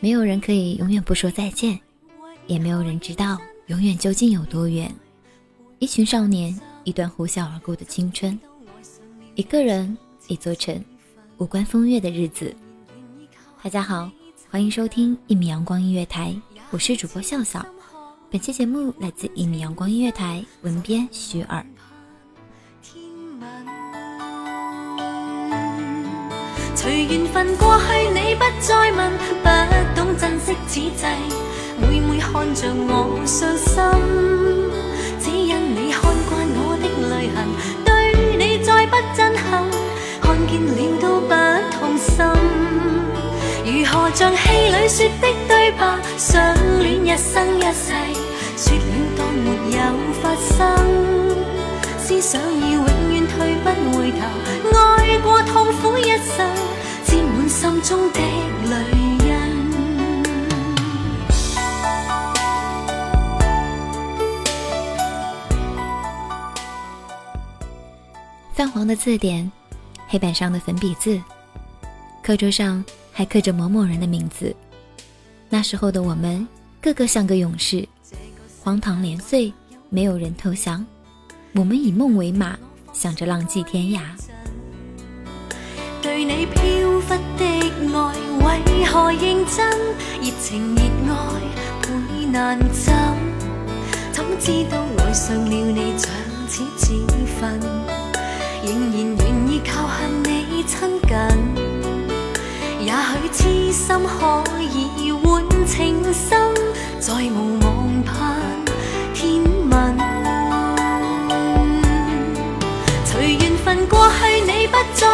没有人可以永远不说再见，也没有人知道永远究竟有多远。一群少年，一段呼啸而过的青春，一个人，一座城，无关风月的日子。大家好，欢迎收听一米阳光音乐台，我是主播笑笑。本期节目来自一米阳光音乐台，文编徐尔。随缘分过去，你不再问，不懂珍惜此际，每每看着我伤心，只因你看惯我的泪痕，对你再不震撼，看见了都不痛心。如何像戏里说的对白，相恋一生一世，说了当没有发生，思想已永。爱过痛苦一生，心中的泪。泛黄的字典，黑板上的粉笔字，课桌上还刻着某某人的名字。那时候的我们，个个像个勇士，荒唐年岁，没有人投降。我们以梦为马。想着浪迹天涯。对你飘忽的爱，为何认真？热情热爱会难枕，怎知道爱上了你像此自焚，仍然愿意靠向你亲近。也许痴心可以换情深，再无望盼。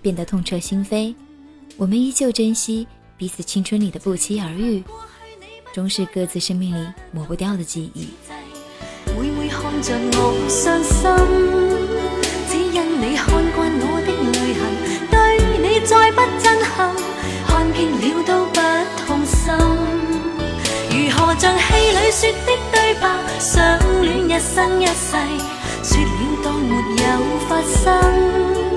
变得痛彻心扉我们依旧珍惜彼此青春里的不期而遇终是各自生命里抹不掉的记忆每每看着我伤心只因你看惯我的泪痕对你再不震撼看见了都不痛心如何像戏里说的对白相恋一生一世说了当没有发生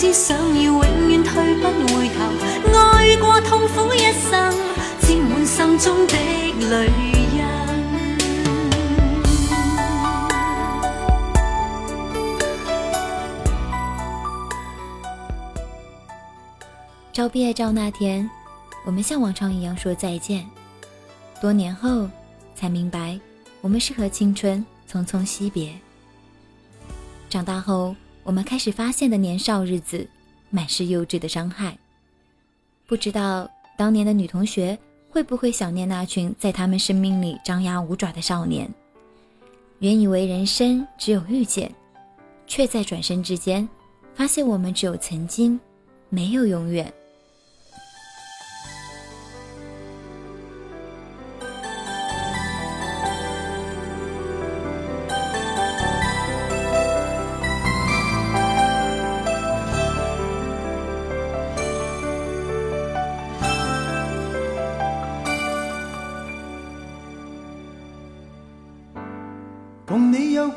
只想要永远退不回头爱过痛苦一生亲吻心中的泪印照毕业照那天我们像往常一样说再见多年后才明白我们是和青春匆匆惜别长大后我们开始发现的年少日子，满是幼稚的伤害。不知道当年的女同学会不会想念那群在他们生命里张牙舞爪的少年。原以为人生只有遇见，却在转身之间，发现我们只有曾经，没有永远。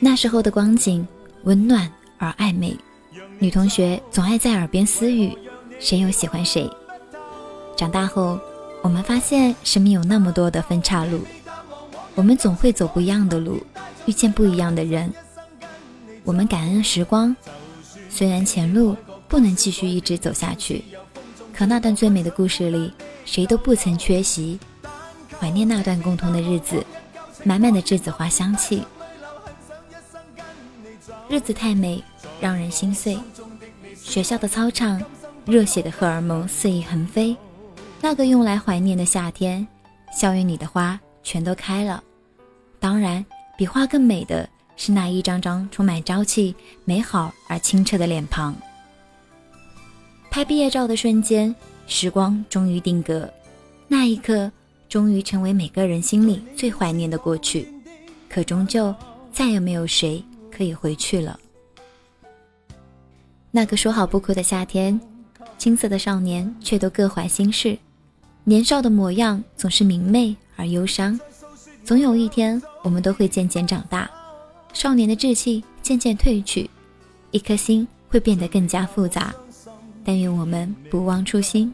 那时候的光景温暖而暧昧，女同学总爱在耳边私语，谁又喜欢谁？长大后，我们发现生命有那么多的分岔路，我们总会走不一样的路，遇见不一样的人。我们感恩时光，虽然前路不能继续一直走下去，可那段最美的故事里，谁都不曾缺席。怀念那段共同的日子，满满的栀子花香气。日子太美，让人心碎。学校的操场，热血的荷尔蒙肆意横飞。那个用来怀念的夏天，校园里的花全都开了。当然，比花更美的是那一张张充满朝气、美好而清澈的脸庞。拍毕业照的瞬间，时光终于定格。那一刻，终于成为每个人心里最怀念的过去。可终究，再也没有谁。可以回去了。那个说好不哭的夏天，青涩的少年却都各怀心事。年少的模样总是明媚而忧伤。总有一天，我们都会渐渐长大，少年的志气渐渐褪去，一颗心会变得更加复杂。但愿我们不忘初心，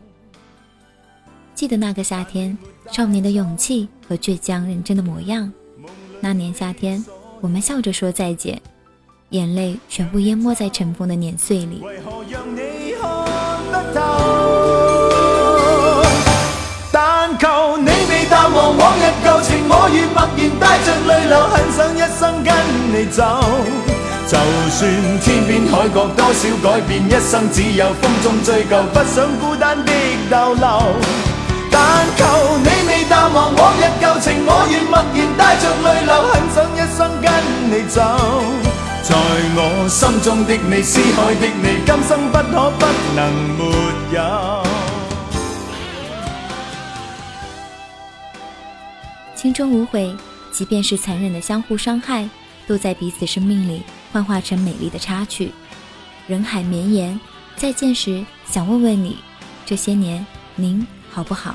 记得那个夏天，少年的勇气和倔强认真的模样。那年夏天，我们笑着说再见。眼泪全部淹没在尘封的年岁里为何让你看不透但求你未淡忘往日旧情我愿默然带着泪流很想一生跟你走就算天边海角多少改变一生只有风中追究不想孤单的逗留但求你未淡忘往日旧情我愿默然带着泪流很想一生跟你走在我心中的的你，你，思海今生不不可能没有。青春无悔，即便是残忍的相互伤害，都在彼此生命里幻化成美丽的插曲。人海绵延，再见时想问问你，这些年您好不好？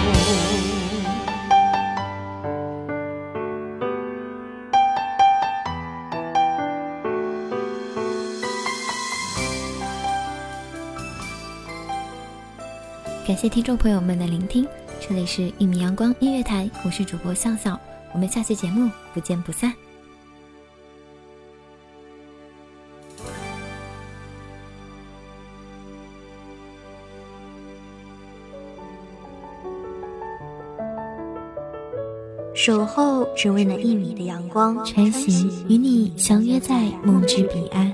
感谢听众朋友们的聆听，这里是《一米阳光音乐台》，我是主播笑笑，我们下期节目不见不散。守候只为那一米的阳光，穿行与你相约在梦之彼岸。